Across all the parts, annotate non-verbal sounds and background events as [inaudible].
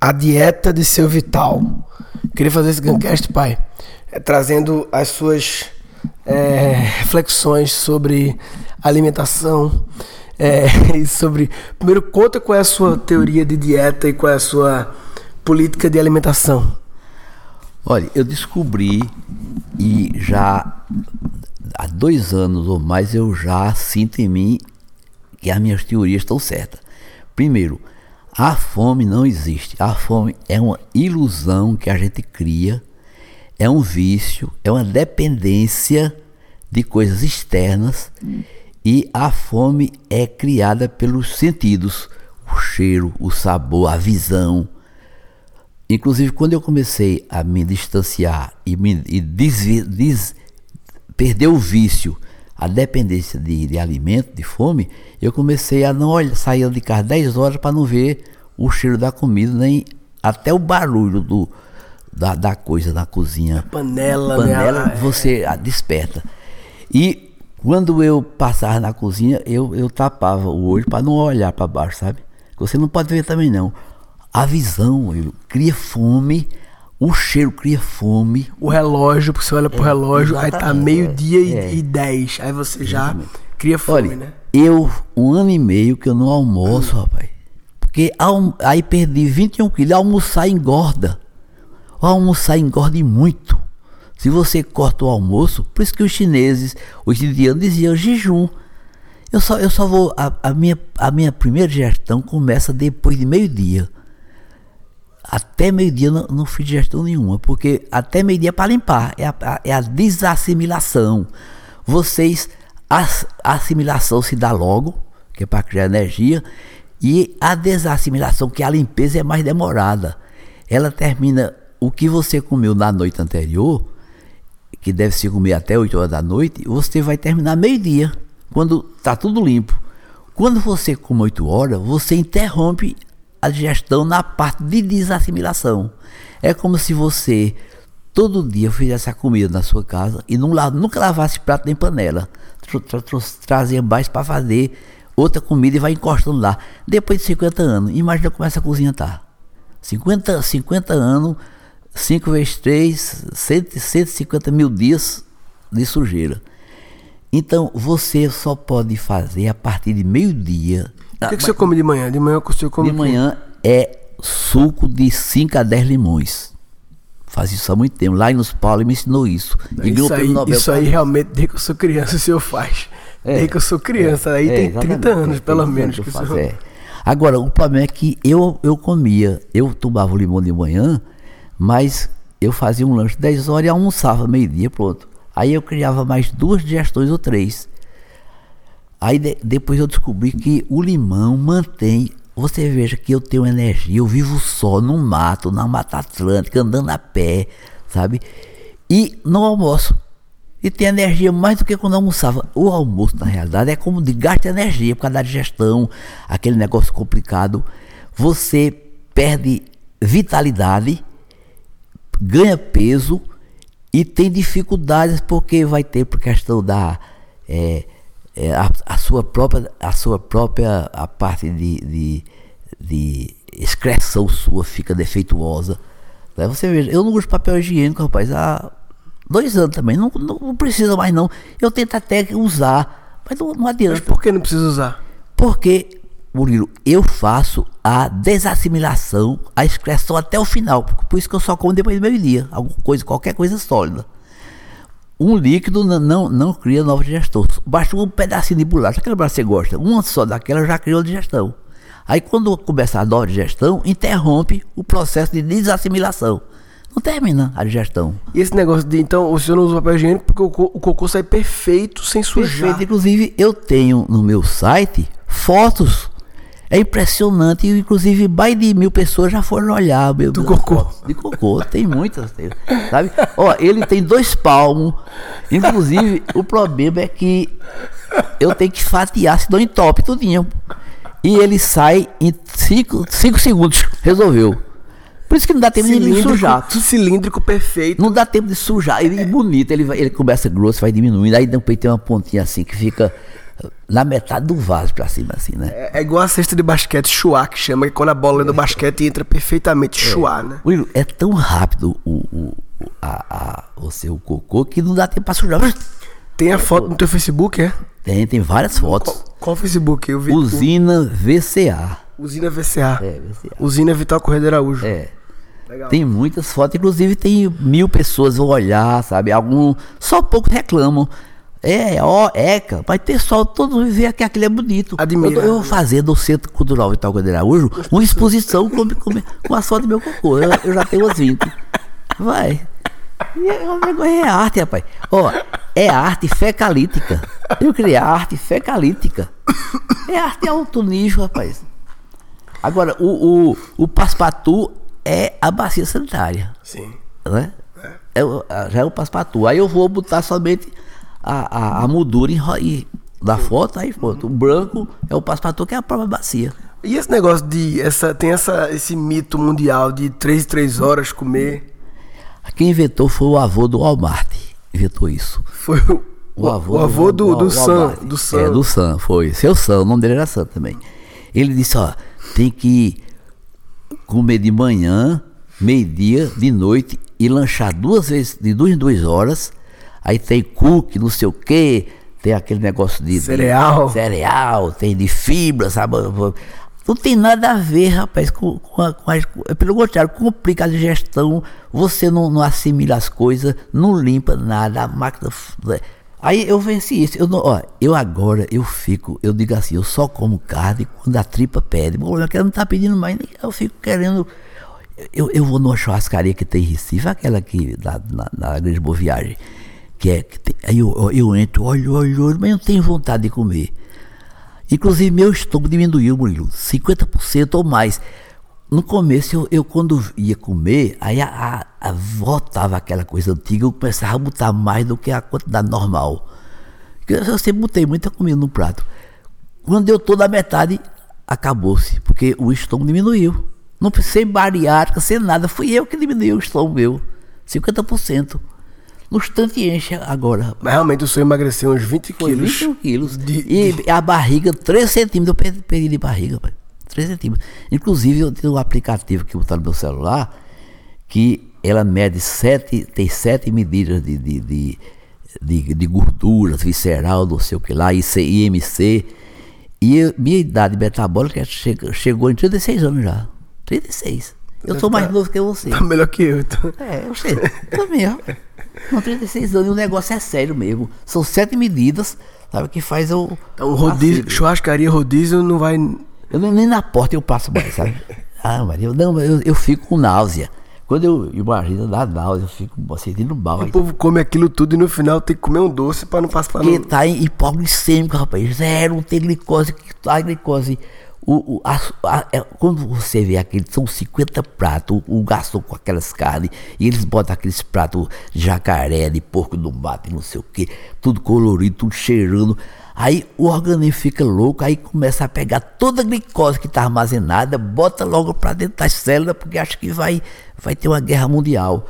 a dieta de seu vital. Queria fazer esse Guncast, pai, é, trazendo as suas é, reflexões sobre alimentação. É, [laughs] e sobre. Primeiro, conta qual é a sua teoria de dieta e qual é a sua política de alimentação. Olha, eu descobri e já há dois anos ou mais eu já sinto em mim que as minhas teorias estão certas. Primeiro, a fome não existe. A fome é uma ilusão que a gente cria, é um vício, é uma dependência de coisas externas e a fome é criada pelos sentidos, o cheiro, o sabor, a visão. Inclusive, quando eu comecei a me distanciar e, me, e des, des, perder o vício a dependência de, de alimento, de fome, eu comecei a não olhar, sair de casa 10 horas para não ver o cheiro da comida, nem até o barulho do, da, da coisa na cozinha. A panela, panela né? você a desperta. E quando eu passava na cozinha, eu, eu tapava o olho para não olhar para baixo, sabe? Você não pode ver também não. A visão cria fome o cheiro cria fome. O relógio, porque você olha pro é, relógio, aí tá meio-dia é, e, dez. Aí você já cria fome, olha, né? Eu, um ano e meio que eu não almoço, hum. rapaz. Porque aí perdi 21 quilos. Almoçar engorda. O almoçar engorda muito. Se você corta o almoço, por isso que os chineses, os indianos diziam jejum. Eu só, eu só vou. A, a, minha, a minha primeira gestão começa depois de meio-dia até meio-dia não, não fiz digestão nenhuma, porque até meio-dia é para limpar, é a, é a desassimilação. Vocês, a, a assimilação se dá logo, que é para criar energia, e a desassimilação, que é a limpeza é mais demorada. Ela termina o que você comeu na noite anterior, que deve se comer até 8 horas da noite, você vai terminar meio-dia, quando está tudo limpo. Quando você come 8 horas, você interrompe a digestão na parte de desassimilação. É como se você todo dia fizesse a comida na sua casa e não, nunca lavasse prato nem panela. Trazia mais para fazer outra comida e vai encostando lá. Depois de 50 anos, imagina como essa cozinha tá. 50, 50 anos, 5 vezes 3, 150 mil dias de sujeira. Então você só pode fazer a partir de meio-dia o que, que você come de manhã? De manhã você come De manhã é suco de 5 a 10 limões. Faz isso há muito tempo. Lá nos Paulo me ensinou isso. E isso aí, isso aí realmente, desde que eu sou criança, o senhor faz. É, desde que eu sou criança. É, aí é, tem 30 anos, pelo menos. Que, que faz, senhor... é. Agora, o problema é que eu, eu comia, eu tomava o limão de manhã, mas eu fazia um lanche 10 horas e almoçava meio-dia, pronto. Aí eu criava mais duas digestões ou três. Aí de, depois eu descobri que o limão mantém. Você veja que eu tenho energia, eu vivo só no mato, na Mata Atlântica, andando a pé, sabe? E não almoço. E tem energia mais do que quando almoçava. O almoço, na realidade, é como de gasto de energia por causa da digestão, aquele negócio complicado. Você perde vitalidade, ganha peso e tem dificuldades porque vai ter por questão da. É, é, a, a, sua própria, a sua própria a parte de, de, de excreção sua fica defeituosa. Né? Você veja, eu não uso papel higiênico, rapaz, há dois anos também, não, não, não precisa mais não. Eu tento até usar, mas não, não adianta. Mas por que não precisa usar? Porque, Murilo, eu faço a desassimilação, a excreção até o final. Por isso que eu só como depois do meio-dia, alguma coisa, qualquer coisa sólida um líquido não, não, não cria nova digestão. Basta um pedacinho de bolacha, aquela bolacha que você gosta, uma só daquela já criou digestão. Aí quando começa a nova digestão, interrompe o processo de desassimilação. Não termina a digestão. E esse negócio de, então, o senhor não usa papel higiênico porque o, o cocô sai perfeito, sem sujar. Perfeito. Inclusive, eu tenho no meu site fotos é impressionante, inclusive mais de mil pessoas já foram olhar. Meu, Do cocô. De cocô, tem muitas, sabe? Ó, ele tem dois palmos. Inclusive, o problema é que eu tenho que fatiar, se não entope tudinho. E ele sai em 5 segundos. Resolveu. Por isso que não dá tempo de sujar. Cilíndrico perfeito. Não dá tempo de sujar. Ele é bonito, ele, vai, ele começa grosso, vai diminuindo. Aí depois tem uma pontinha assim que fica na metade do vaso pra cima, assim, né? É, é igual a cesta de basquete, chuá, que chama, que quando a bola é do basquete entra perfeitamente chuá, né? Will, é tão rápido o, o, o- a, a, o seu cocô que não dá tempo pra sujar. Tem a foto no teu Facebook, é? Tem, tem várias fotos. Qual, qual Facebook? Eu vi. Usina VCA. Usina VCA. É, VCA. Usina Vital Correia de Araújo. É. Legal. Tem muitas fotos, inclusive tem mil pessoas vão olhar, sabe? Algum, só poucos reclamam. É, ó, Eca, mas pessoal todos vê que aquilo é bonito. Admira. Eu, vou fazer no Centro Cultural Vital de Araújo uma exposição com, com, com as fotos do meu cocô. Eu, eu já tenho umas 20. Vai. É negócio é arte, rapaz. Ó, é arte fecalítica. Eu criei a arte fecalítica. É arte alto nível, rapaz. Agora, o, o, o Paspatu é a bacia sanitária, Sim. né? É, a- já é o Paspatu. Aí eu vou botar somente a, a, a moldura e- da foto, aí pronto. O branco é o Paspatu, que é a própria bacia. E esse negócio de. Essa, tem essa, esse mito mundial de 3 em 3 horas comer. Quem inventou foi o avô do Walmart. Inventou isso. Foi o, o avô, do, do, Sam. Walmart. Do Sam. É, do Sam, foi. Seu Sam, o nome dele era Sam também. Ele disse, ó, tem que comer de manhã, meio-dia, de noite e lanchar duas vezes, de duas em duas horas. Aí tem cookie, não sei o quê, tem aquele negócio de... de- Cereal. cereal, tem de fibra, sabe? Não tem nada a ver, rapaz, com, com, a, com as- Pelo contrário, complica a digestão, você não, não assimila as coisas, não limpa nada, a máquina. né? Aí eu venci isso. Eu, não, ó, eu agora, eu fico, eu digo assim, eu só como carne quando a tripa pede. Bom, eu não tá pedindo mais, eu fico querendo. Eu, eu vou numa churrascaria que tem em Recife, aquela aqui na, na, na Grande Boa Viagem. Que é, que tem- aí eu, eu- entro, olho, olho, olho, mas não tenho vontade de comer. Inclusive, meu estômago diminuiu, Murilo, 50% ou mais. No começo, eu, eu quando ia comer, aí a, a, a- voltava aquela coisa antiga, eu começava a botar mais do que a quantidade normal. Eu, eu sempre botei muita comida no prato. Quando eu tô na metade, acabou-se, porque o estômago diminuiu. Não sem bariátrica, sem nada, fui eu que diminuiu o estômago meu, 50%. No instante enche agora, Mas realmente o senhor emagreceu uns 20 foi quilos. 21 quilos. de- e a barriga, 3 centímetros, eu perdi, perdi de barriga, pai. 3 centímetros. Inclusive, eu tenho um aplicativo que eu botar no meu celular, que ela mede sete, tem sete medidas de, de, de, de, de gorduras, visceral, não sei o que lá, IC, IMC. E eu- minha idade metabólica chega- chegou em 36 anos já. 36. Eu sou mais novo que você. Tá melhor que eu, então. É, eu sei. Também, ó. Com 36 anos e o negócio é sério mesmo. São sete medidas, sabe, que faz o. Então, rodízio, a churrascaria rodízio não vai. Eu nem, na porta eu passo mais, sabe? [laughs] Ah, Maria, eu, não, eu, eu fico com náusea. Quando eu imagino dá náusea, eu fico sentindo mal. O povo come aquilo tudo e no final tem que comer um doce pra não passar Porque no... tá em hipoglicêmico, rapaz. Zero, não tem glicose. A glicose. O, o, a- a- é- quando você vê aqueles, são 50 pratos, o, o garçom com aquelas carnes, e eles botam aqueles pratos jacaré, de porco do mato, não sei o que, tudo colorido, tudo cheirando. Aí o organismo fica louco, aí começa a pegar toda a glicose que está armazenada, bota logo para dentro das células, porque acha que vai, vai ter uma guerra mundial.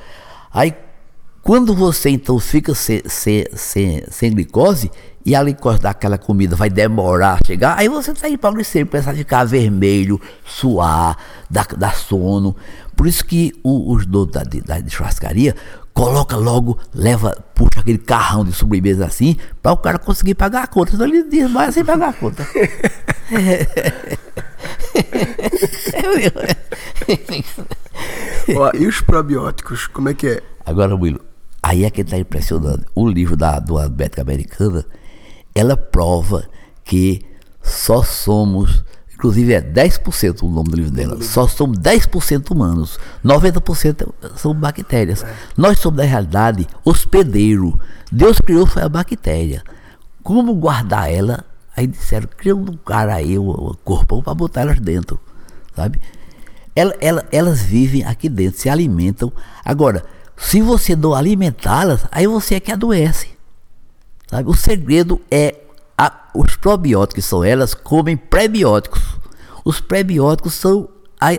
Aí quando você então fica sem, sem, sem, sem glicose e a glicose daquela comida vai demorar a chegar, aí você está hipoglicêmico, começa a ficar vermelho, suar, dá, dá sono. Por isso que o- os donos da, da churrascaria coloca logo, leva, puxa aquele carrão de sobremesa assim, para o cara conseguir pagar a conta. Senão ele desmaia sem pagar a conta. [laughs] Ó, e os probióticos, como é que é? Agora, Willo, aí é que está impressionando. O livro da, do Médica Americana, ela prova que só somos, inclusive é 10% o nome do livro dela, só somos 10% humanos, 90% são bactérias. Nós somos, na realidade, hospedeiro. Deus criou foi a bactéria. Como guardar ela? Aí disseram, cria um cara aí, um, corpão para botar elas dentro, sabe? Ela- ela- elas vivem aqui dentro, se alimentam. Agora, se você não alimentá-las, aí você é que adoece. Sabe? O segredo é a- os probióticos são elas comem prebióticos. Os prebióticos são as,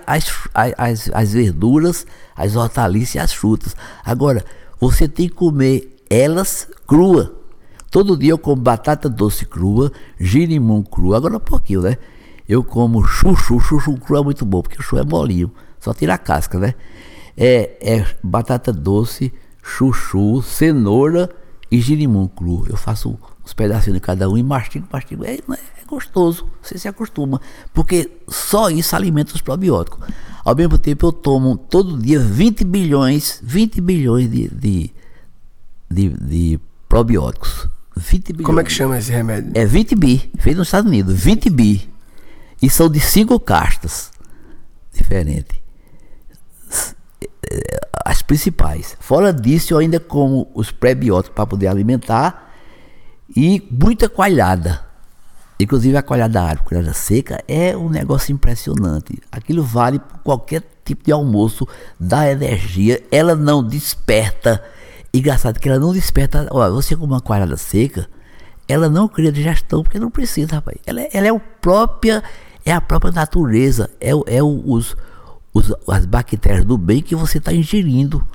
as, as verduras, as hortaliças e as frutas. Agora, você tem que comer elas cruas. Todo dia eu como batata doce crua, girimum cru, agora um pouquinho, né? Eu como chuchu, chuchu cru é muito bom, porque o chuchu é molinho, só tira a casca, né? É, é batata doce, chuchu, cenoura e girimum cru. Eu faço uns pedacinhos de cada um e mastigo, mastigo. É, é gostoso, você se acostuma, porque só isso alimenta os probióticos. Ao mesmo tempo eu tomo todo dia 20 bilhões, 20 bilhões de, de, de, de probióticos. 20 bilhões. Como é que chama esse remédio? É 20 bi, feito nos Estados Unidos, 20 bi. E são de cinco castas diferentes. As principais. Fora disso, eu ainda como os prebióticos para poder alimentar e muita coalhada. Inclusive a coalhada árabe, coalhada seca, é um negócio impressionante. Aquilo vale por qualquer tipo de almoço, dá energia, ela não desperta. Engraçado que ela não desperta. Olha, você com uma coalhada seca, ela não cria digestão porque não precisa, rapaz. Ela, é, ela é, o própria, é a própria natureza, é, é os, os, as bactérias do bem que você está ingerindo.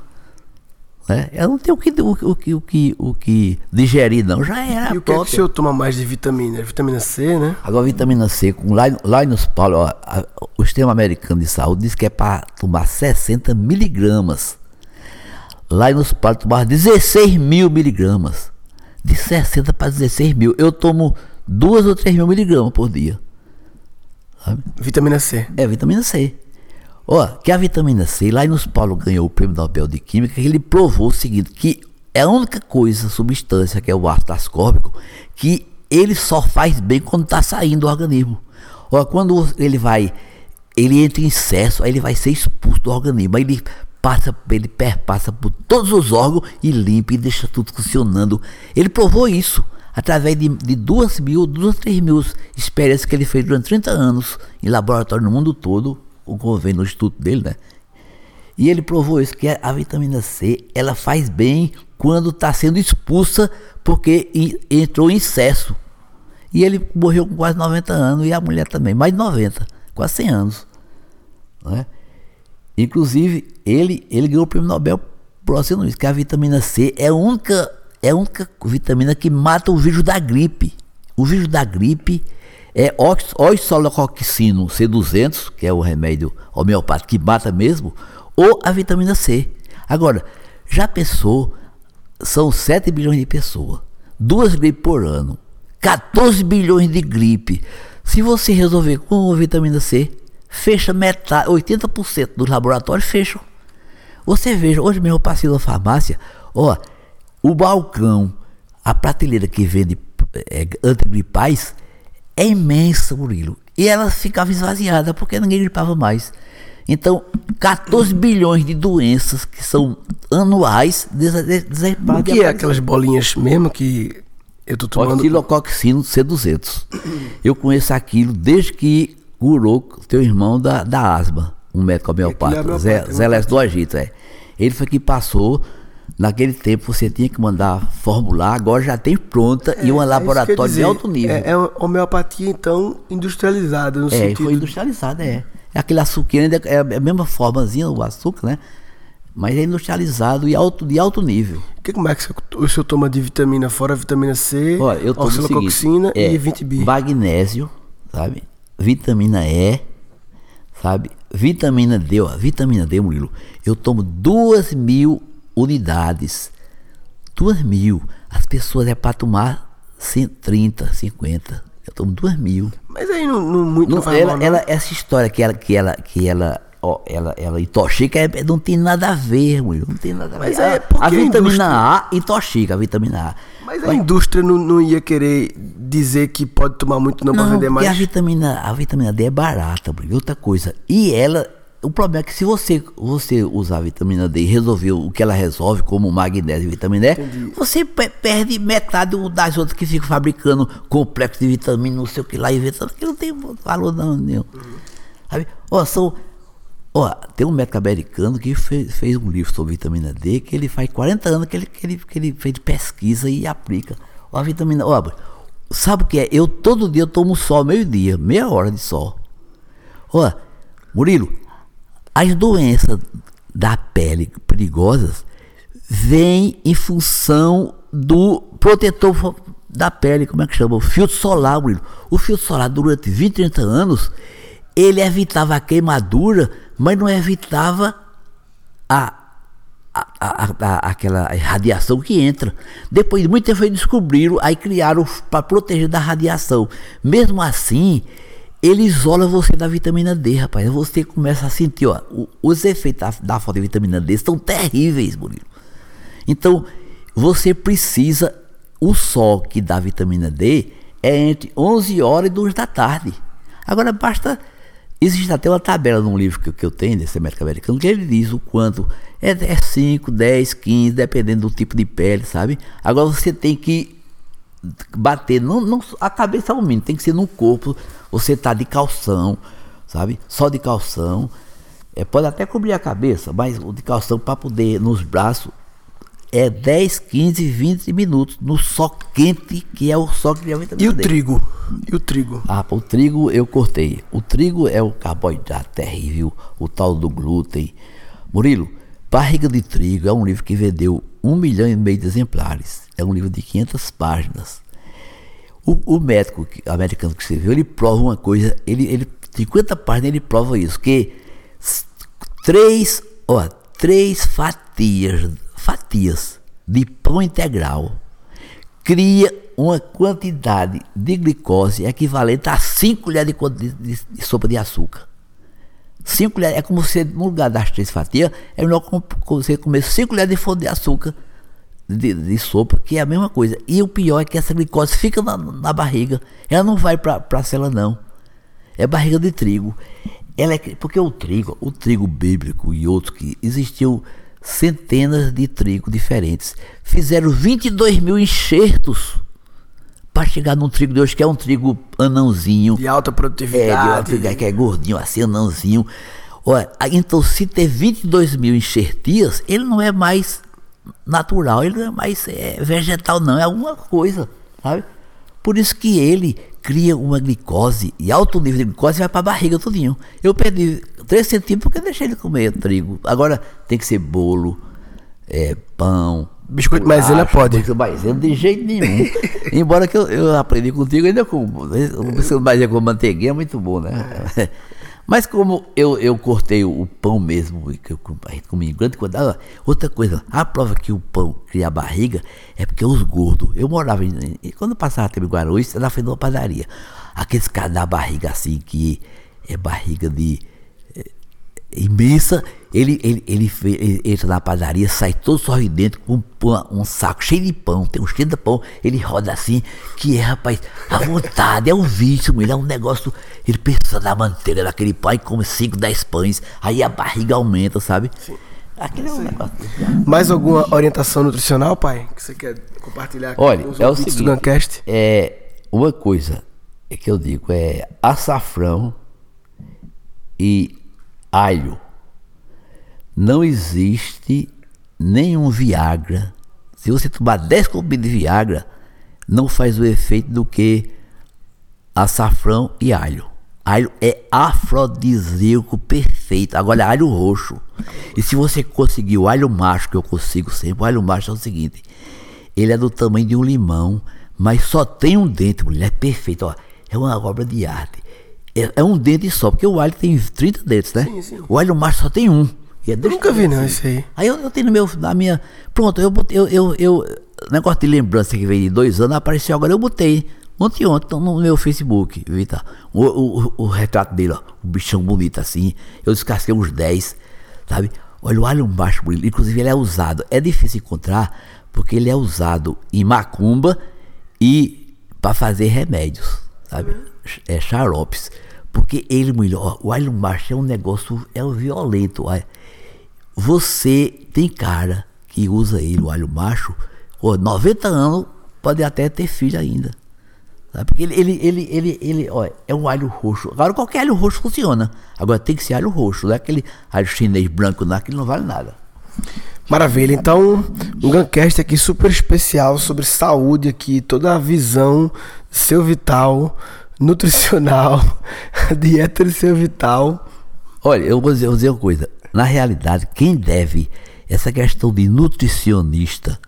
Né? Ela não tem o que, o, o, o, que, o que digerir, não. Já era. E o que, é que o senhor toma mais de vitamina? Vitamina C, né? Agora, vitamina C, com, lá, lá nos Paulo, ó, a, o sistema americano de saúde diz que é para tomar 60 miligramas. Lá nos Paulo, tomar 16 mil miligramas. De 60 para 16 mil. Eu tomo 2 ou 3 mil miligramas por dia. Sabe? Vitamina C. É, vitamina C. Ó, que a vitamina C, lá nos Paulo ganhou o prêmio Nobel de Química, ele provou o seguinte, que é a única coisa, substância, que é o ácido ascórbico, que ele só faz bem quando está saindo do organismo. Ó, quando ele vai, ele entra em excesso, aí ele vai ser expulso do organismo, aí ele passa, ele perpassa por todos os órgãos e limpa e deixa tudo funcionando. Ele provou isso através de, de duas mil, duas, três mil experiências que ele fez durante 30 anos em laboratório no mundo todo, o governo, no estudo dele, né? E ele provou isso, que a vitamina C, ela faz bem quando está sendo expulsa porque entrou em excesso. E ele morreu com quase 90 anos e a mulher também, mais de 90, quase 100 anos. Né? Inclusive, ele, ele ganhou o prêmio Nobel por isso, que a vitamina C é a única, é a única vitamina que mata o vírus da gripe. O vírus da gripe é oxalococcino C200, que é o remédio homeopático que mata mesmo, ou a vitamina C. Agora, já pensou, são 7 bilhões de pessoas, duas gripes por ano, 14 bilhões de gripe. Se você resolver com a vitamina C, fecha metade, 80% dos laboratórios fecham. Você veja, hoje mesmo eu passei na farmácia, ó, o balcão, a prateleira que vende é, antigripais, é imensa, Murilo. E ela ficava esvaziada porque ninguém gripava mais. Então, 14 bilhões de doenças que são anuais desertadas. O que é aquelas bolinhas mesmo que eu tô tomando? Oxilococcino C200. Eu conheço aquilo desde que curou teu irmão da, da asma, um médico homeopata, Zé, Zé Leste do Agito, é. Ele foi que passou Naquele tempo você tinha que mandar formular, agora já tem pronta é, e um é laboratório dizer, de alto nível. É, é homeopatia, então, industrializada no é, sentido. foi industrializada, é. É aquele açúcar, é a mesma formazinha, o açúcar, né? Mas é industrializado e alto, de alto nível. Que, como é que o senhor toma de vitamina fora vitamina C, Olha, eu tomo oxilococcina é, e 20 b Magnésio, sabe? Vitamina E, sabe? Vitamina D, ó, vitamina D, Murilo. Eu tomo duas mil unidades. Duas mil. As pessoas é para tomar 130, 50. Eu tomo duas mil. Mas aí não, não muito não, não ela, mal, não. ela, essa história que ela, que ela, que ela, ó, ela, ela intoxica é, não tem nada a ver, mulher. Não tem nada a ver. Mas é a, a vitamina A intoxica, a vitamina A. Mas a indústria não, não ia querer dizer que pode tomar muito não, não para vender mais. A vitamina, a vitamina D é barata, mulher. outra coisa. E ela o problema é que se você, você usar a vitamina D e resolver o que ela resolve, como magnésio e vitamina E, Entendi. você perde metade das outras que ficam fabricando complexo de vitamina, não sei o que lá, inventando, que não tem valor não, nenhum. Uhum. Sabe? Ó, são, ó, tem um médico americano que fez, fez, um livro sobre vitamina D, que ele faz 40 anos que ele, que ele, que ele fez pesquisa e aplica. Ó, a vitamina, ó, sabe o que é? Eu todo dia eu tomo sol meio-dia, meia hora de sol. Ó, Murilo, as doenças da pele perigosas vêm em função do protetor da pele, como é que chama? O filtro solar. O filtro solar, durante 20, 30 anos, ele evitava a queimadura, mas não evitava a, a, a, a aquela radiação que entra. Depois de muito tempo, eles descobriram, aí criaram para proteger da radiação. Mesmo assim, ele isola você da vitamina D, rapaz. Você começa a sentir, ó, os efeitos da, falta de vitamina D são terríveis, Murilo. Então, você precisa, o sol que dá vitamina D é entre 11 horas e 2 da tarde. Agora, basta, existe até uma tabela num livro que, que eu tenho, desse médico americano, que ele diz o quanto é 5, 10, 15, dependendo do tipo de pele, sabe? Agora, você tem que bater, não, não, a cabeça é o mínimo, tem que ser no corpo, você tá de calção, sabe? Só de calção. É, pode até cobrir a cabeça, mas o de calção para poder nos braços é 10, 15, 20 minutos no sol quente, que é o sol que vitamina E o trigo? E o trigo? Ah, o trigo eu cortei. O trigo é o carboidrato terrível, o tal do glúten. Murilo, Barriga de Trigo é um livro que vendeu um milhão e meio de exemplares. É um livro de 500 páginas. O, o médico americano que escreveu, ele prova uma coisa, ele, ele 50 páginas ele prova isso, que três, ó, três fatias, fatias de pão integral cria uma quantidade de glicose equivalente a 5 colheres de, de, de, sopa de açúcar. 5 colheres, é como se no lugar das três fatias, é melhor você comer 5 colheres de, de açúcar de, de, sopa, que é a mesma coisa. E o pior é que essa glicose fica na, na barriga. Ela não vai para a célula, não. É barriga de trigo. Ela é, porque o trigo, o trigo bíblico e outros que existiam centenas de trigo diferentes. Fizeram 22 mil enxertos para chegar num trigo de hoje, que é um trigo anãozinho. De alta produtividade. É, de alta, que é gordinho assim, anãozinho. Olha, então se ter 22 mil enxertias, ele não é mais natural, ele não é mais é, vegetal, não, é alguma coisa, sabe? Por isso que ele cria uma glicose e alto nível de glicose vai para a barriga tudinho. Eu perdi 3 centímetros porque eu deixei ele comer trigo. Agora tem que ser bolo, é, pão. Biscoito maisena pode. Biscoito maisena de jeito nenhum. [laughs] Embora que eu, eu aprendi contigo ainda com. O biscoito maisena com manteiguinha é muito bom, né? É. [laughs] Mas como eu, eu cortei o pão mesmo, que eu comi em grande quantidade, outra coisa, a prova que o pão cria barriga é porque os gordos, eu morava em, quando passava tempo em Guarulhos, na frente de uma padaria, aqueles caras da barriga assim, que é barriga de imensa. Ele, ele, ele, ele, entra na padaria, sai todo sorridente com um, um, saco cheio de pão, tem um cheio de pão. Ele roda assim, que é, rapaz, a vontade, é um vício, ele é um negócio. Ele pensa na manteiga daquele pão e come 5, 10 pães, aí a barriga aumenta, sabe? Sim. Aquilo é um negócio. Mais alguma orientação nutricional, pai, que você quer compartilhar aqui Olha, é o seguinte, é uma coisa que eu digo é açafrão e alho. Não existe nenhum Viagra. Se você tomar 10 comprimidos de Viagra, não faz o efeito do que açafrão e alho. Alho é afrodisíaco perfeito. Agora, alho roxo. E se você conseguir o alho macho, que eu consigo sempre, o alho macho é o seguinte: ele é do tamanho de um limão, mas só tem um dente, mulher. É perfeito. Ó, é uma obra de arte. É, é, um dente só, porque o alho tem 30 dentes, né? Sim, sim. O alho macho só tem um. É eu nunca vi, não, isso aí. Aí eu, eu, tenho no meu, na minha. Pronto, eu botei. Eu, eu, eu, negócio de lembrança que veio de dois anos apareceu agora. Eu botei ontem, ontem, no meu Facebook, Vitor. O, o, o, retrato dele, ó, o bichão bonito assim. Eu descasquei uns 10, sabe? Olha, o alho macho, inclusive ele é usado. É difícil encontrar, porque ele é usado em macumba e para fazer remédios, sabe? É xaropes. Porque ele, melhor, o alho macho é um negócio, é um violento. Você tem cara que usa ele, o alho macho, ó, 90 anos, pode até ter filho ainda. Sabe? Porque ele, ele, ele, ele, ele é um alho roxo. Agora qualquer alho roxo funciona. Agora tem que ser alho roxo, não é aquele alho chinês branco, não, aquele não vale nada. Maravilha, então um Guncast aqui super especial sobre saúde aqui, toda a visão seu vital nutricional, [laughs] dieta seu vital. Olha, eu vou dizer, vou dizer uma coisa. Na realidade, quem deve essa questão de nutricionista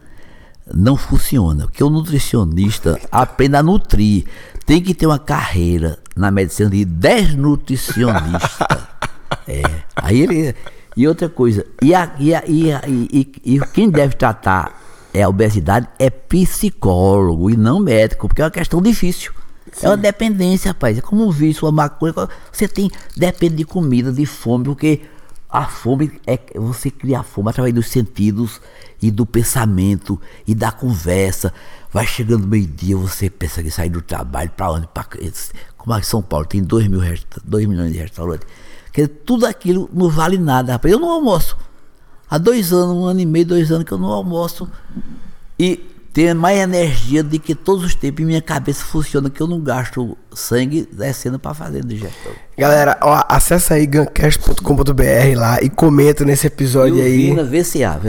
não funciona. Porque o nutricionista aprende a nutrir. Tem que ter uma carreira na medicina de desnutricionista. [laughs] é. Aí ele. E outra coisa, e, a, e, a, e, a, e, e, quem deve tratar é a obesidade é psicólogo e não médico, porque é uma questão difícil. Sim. É uma dependência, rapaz. É como um vício, uma maconha. Você tem, depende de comida, de fome, porque a fome é você cria a fome através dos sentidos e do pensamento e da conversa. Vai chegando meio-dia, você pensa que sair do trabalho para onde? Pra, como aqui em São Paulo tem 2 mil, dois milhões de restaurantes. Quer dizer, tudo aquilo não vale nada, rapaz. Eu não almoço. Há dois anos, um ano e meio, dois anos que eu não almoço. E tenho mais energia do que todos os tempos. E minha cabeça funciona que eu não gasto sangue descendo para fazer digestão. Galera, ó, acessa aí gancast.com.br lá e comenta nesse episódio aí. Usina VCA.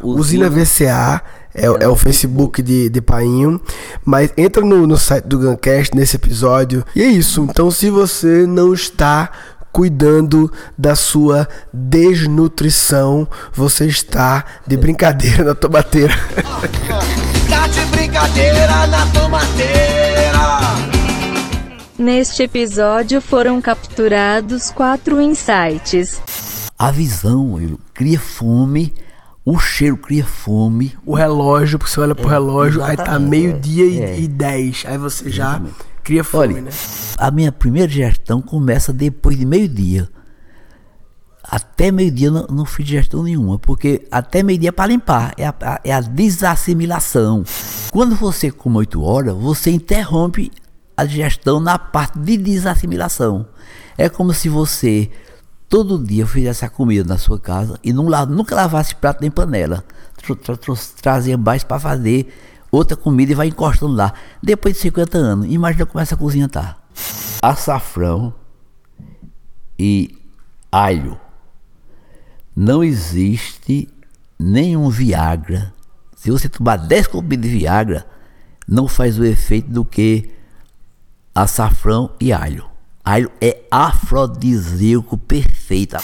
Usina, Usina VCA. É, é, o Facebook de, de Painho. Mas entra no, no site do Guncast nesse episódio. E é isso. Então, se você não está cuidando da sua desnutrição, você está de brincadeira na tomateira. [laughs] tá de brincadeira na tomateira. Neste episódio foram capturados quatro insights. A visão ele cria fome, o cheiro cria fome. O relógio, porque você olha pro é, relógio, aí tá meio-dia é. e dez. Aí você já. Exatamente Cria fome, Olha, né? A minha primeira gestão começa depois de meio-dia. Até meio-dia não, não fiz digestão nenhuma, porque até meio-dia é para limpar, é a, é a desassimilação. Quando você come 8 horas, você interrompe a digestão na parte de desassimilação. É como se você todo dia fizesse a comida na sua casa e não, nunca lavasse prato nem panela. Trazia mais para fazer outra comida e vai encostando lá. Depois de 50 anos, imagina como essa cozinha tá. Açafrão e alho. Não existe nenhum Viagra. Se você tomar 10 comidas de Viagra, não faz o efeito do que açafrão e alho. Alho é afrodisíaco perfeito.